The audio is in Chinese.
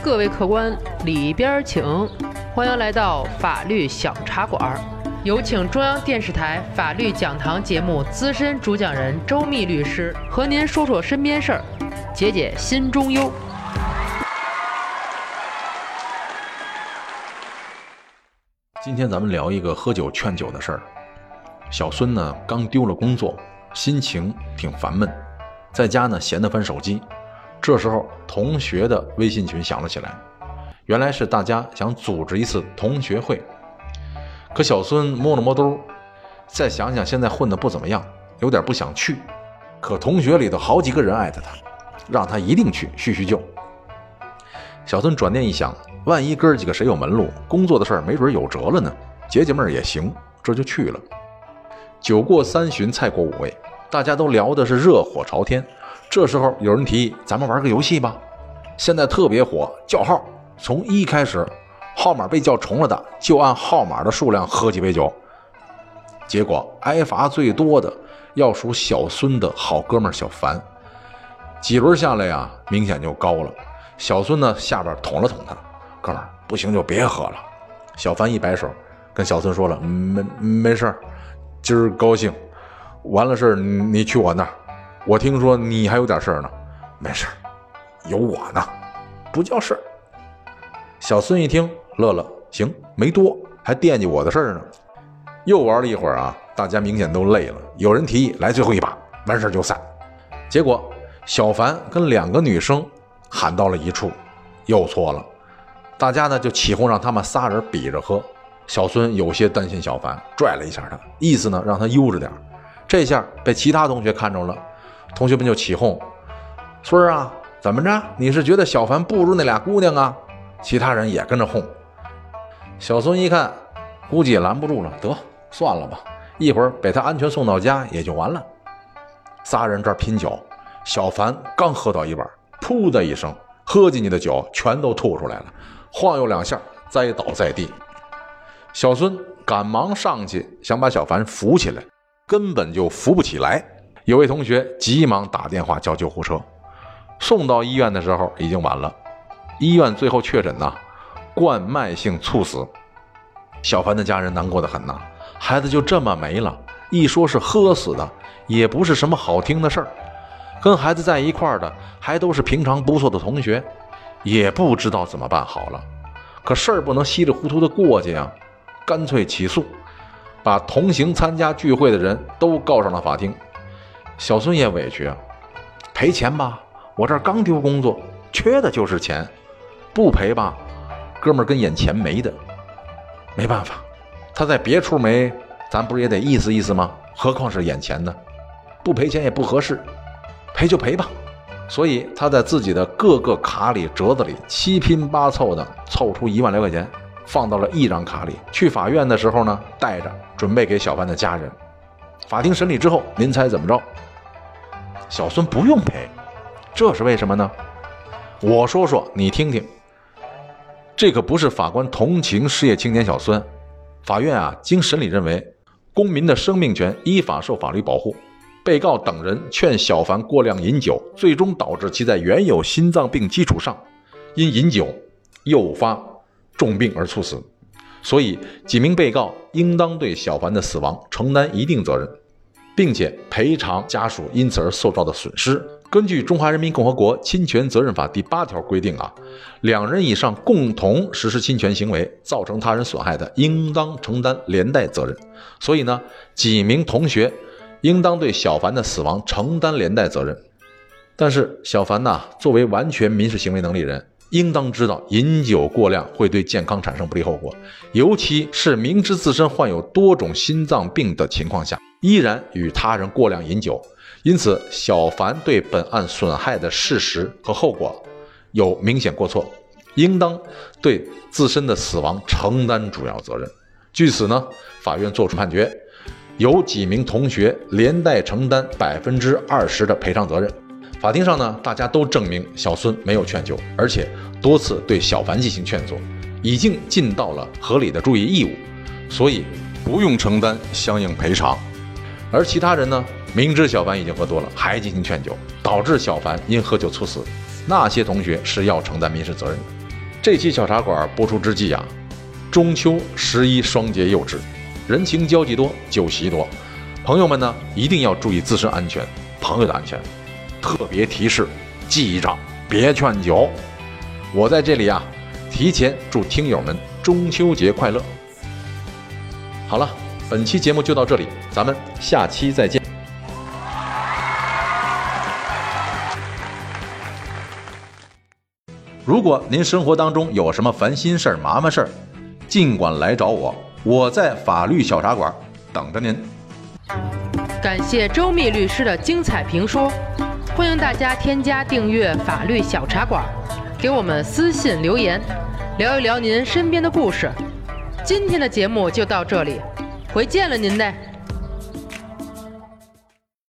各位客官里边请，欢迎来到法律小茶馆。有请中央电视台法律讲堂节目资深主讲人周密律师和您说说身边事儿，解解心中忧。今天咱们聊一个喝酒劝酒的事儿。小孙呢刚丢了工作，心情挺烦闷，在家呢闲得翻手机。这时候，同学的微信群响了起来，原来是大家想组织一次同学会。可小孙摸了摸兜，再想想现在混得不怎么样，有点不想去。可同学里头好几个人艾特他，让他一定去叙叙旧。小孙转念一想，万一哥几个谁有门路，工作的事儿没准有辙了呢，解解闷儿也行，这就去了。酒过三巡，菜过五味，大家都聊的是热火朝天。这时候有人提议，咱们玩个游戏吧，现在特别火，叫号，从一开始，号码被叫重了的，就按号码的数量喝几杯酒。结果挨罚最多的要数小孙的好哥们小凡，几轮下来呀，明显就高了。小孙呢，下边捅了捅他，哥们不行就别喝了。小凡一摆手，跟小孙说了，没没事儿，今儿高兴，完了事儿你去我那儿。我听说你还有点事儿呢，没事儿，有我呢，不叫事儿。小孙一听乐了，行，没多，还惦记我的事儿呢。又玩了一会儿啊，大家明显都累了，有人提议来最后一把，完事儿就散。结果小凡跟两个女生喊到了一处，又错了。大家呢就起哄让他们仨人比着喝。小孙有些担心小凡，拽了一下他，意思呢让他悠着点。这下被其他同学看着了。同学们就起哄：“孙儿啊，怎么着？你是觉得小凡不如那俩姑娘啊？”其他人也跟着哄。小孙一看，估计也拦不住了，得算了吧，一会儿把他安全送到家也就完了。仨人这儿拼酒，小凡刚喝到一半，噗的一声，喝进去的酒全都吐出来了，晃悠两下，栽倒在地。小孙赶忙上去想把小凡扶起来，根本就扶不起来。有位同学急忙打电话叫救护车，送到医院的时候已经晚了。医院最后确诊呐，冠脉性猝死。小凡的家人难过的很呐，孩子就这么没了。一说是喝死的，也不是什么好听的事儿。跟孩子在一块儿的还都是平常不错的同学，也不知道怎么办好了。可事儿不能稀里糊涂的过去呀，干脆起诉，把同行参加聚会的人都告上了法庭。小孙也委屈啊，赔钱吧，我这刚丢工作，缺的就是钱，不赔吧，哥们儿跟眼前没的，没办法，他在别处没，咱不是也得意思意思吗？何况是眼前的，不赔钱也不合适，赔就赔吧。所以他在自己的各个卡里、折子里七拼八凑的凑出一万来块钱，放到了一张卡里。去法院的时候呢，带着准备给小凡的家人。法庭审理之后，您猜怎么着？小孙不用赔，这是为什么呢？我说说你听听。这可不是法官同情失业青年小孙，法院啊经审理认为，公民的生命权依法受法律保护，被告等人劝小凡过量饮酒，最终导致其在原有心脏病基础上，因饮酒诱发重病而猝死，所以几名被告应当对小凡的死亡承担一定责任。并且赔偿家属因此而受到的损失。根据《中华人民共和国侵权责任法》第八条规定啊，两人以上共同实施侵权行为，造成他人损害的，应当承担连带责任。所以呢，几名同学应当对小凡的死亡承担连带责任。但是小凡呐，作为完全民事行为能力人，应当知道饮酒过量会对健康产生不利后果，尤其是明知自身患有多种心脏病的情况下。依然与他人过量饮酒，因此小凡对本案损害的事实和后果有明显过错，应当对自身的死亡承担主要责任。据此呢，法院作出判决，由几名同学连带承担百分之二十的赔偿责任。法庭上呢，大家都证明小孙没有劝酒，而且多次对小凡进行劝阻，已经尽到了合理的注意义务，所以不用承担相应赔偿。而其他人呢，明知小凡已经喝多了，还进行劝酒，导致小凡因喝酒猝死，那些同学是要承担民事责任的。这期小茶馆播出之际啊，中秋十一双节又至，人情交际多，酒席多，朋友们呢一定要注意自身安全，朋友的安全。特别提示：记着别劝酒。我在这里啊，提前祝听友们中秋节快乐。好了，本期节目就到这里，咱们下期再见。如果您生活当中有什么烦心事儿、麻烦事儿，尽管来找我，我在法律小茶馆等着您。感谢周密律师的精彩评说，欢迎大家添加订阅法律小茶馆，给我们私信留言，聊一聊您身边的故事。今天的节目就到这里，回见了您嘞。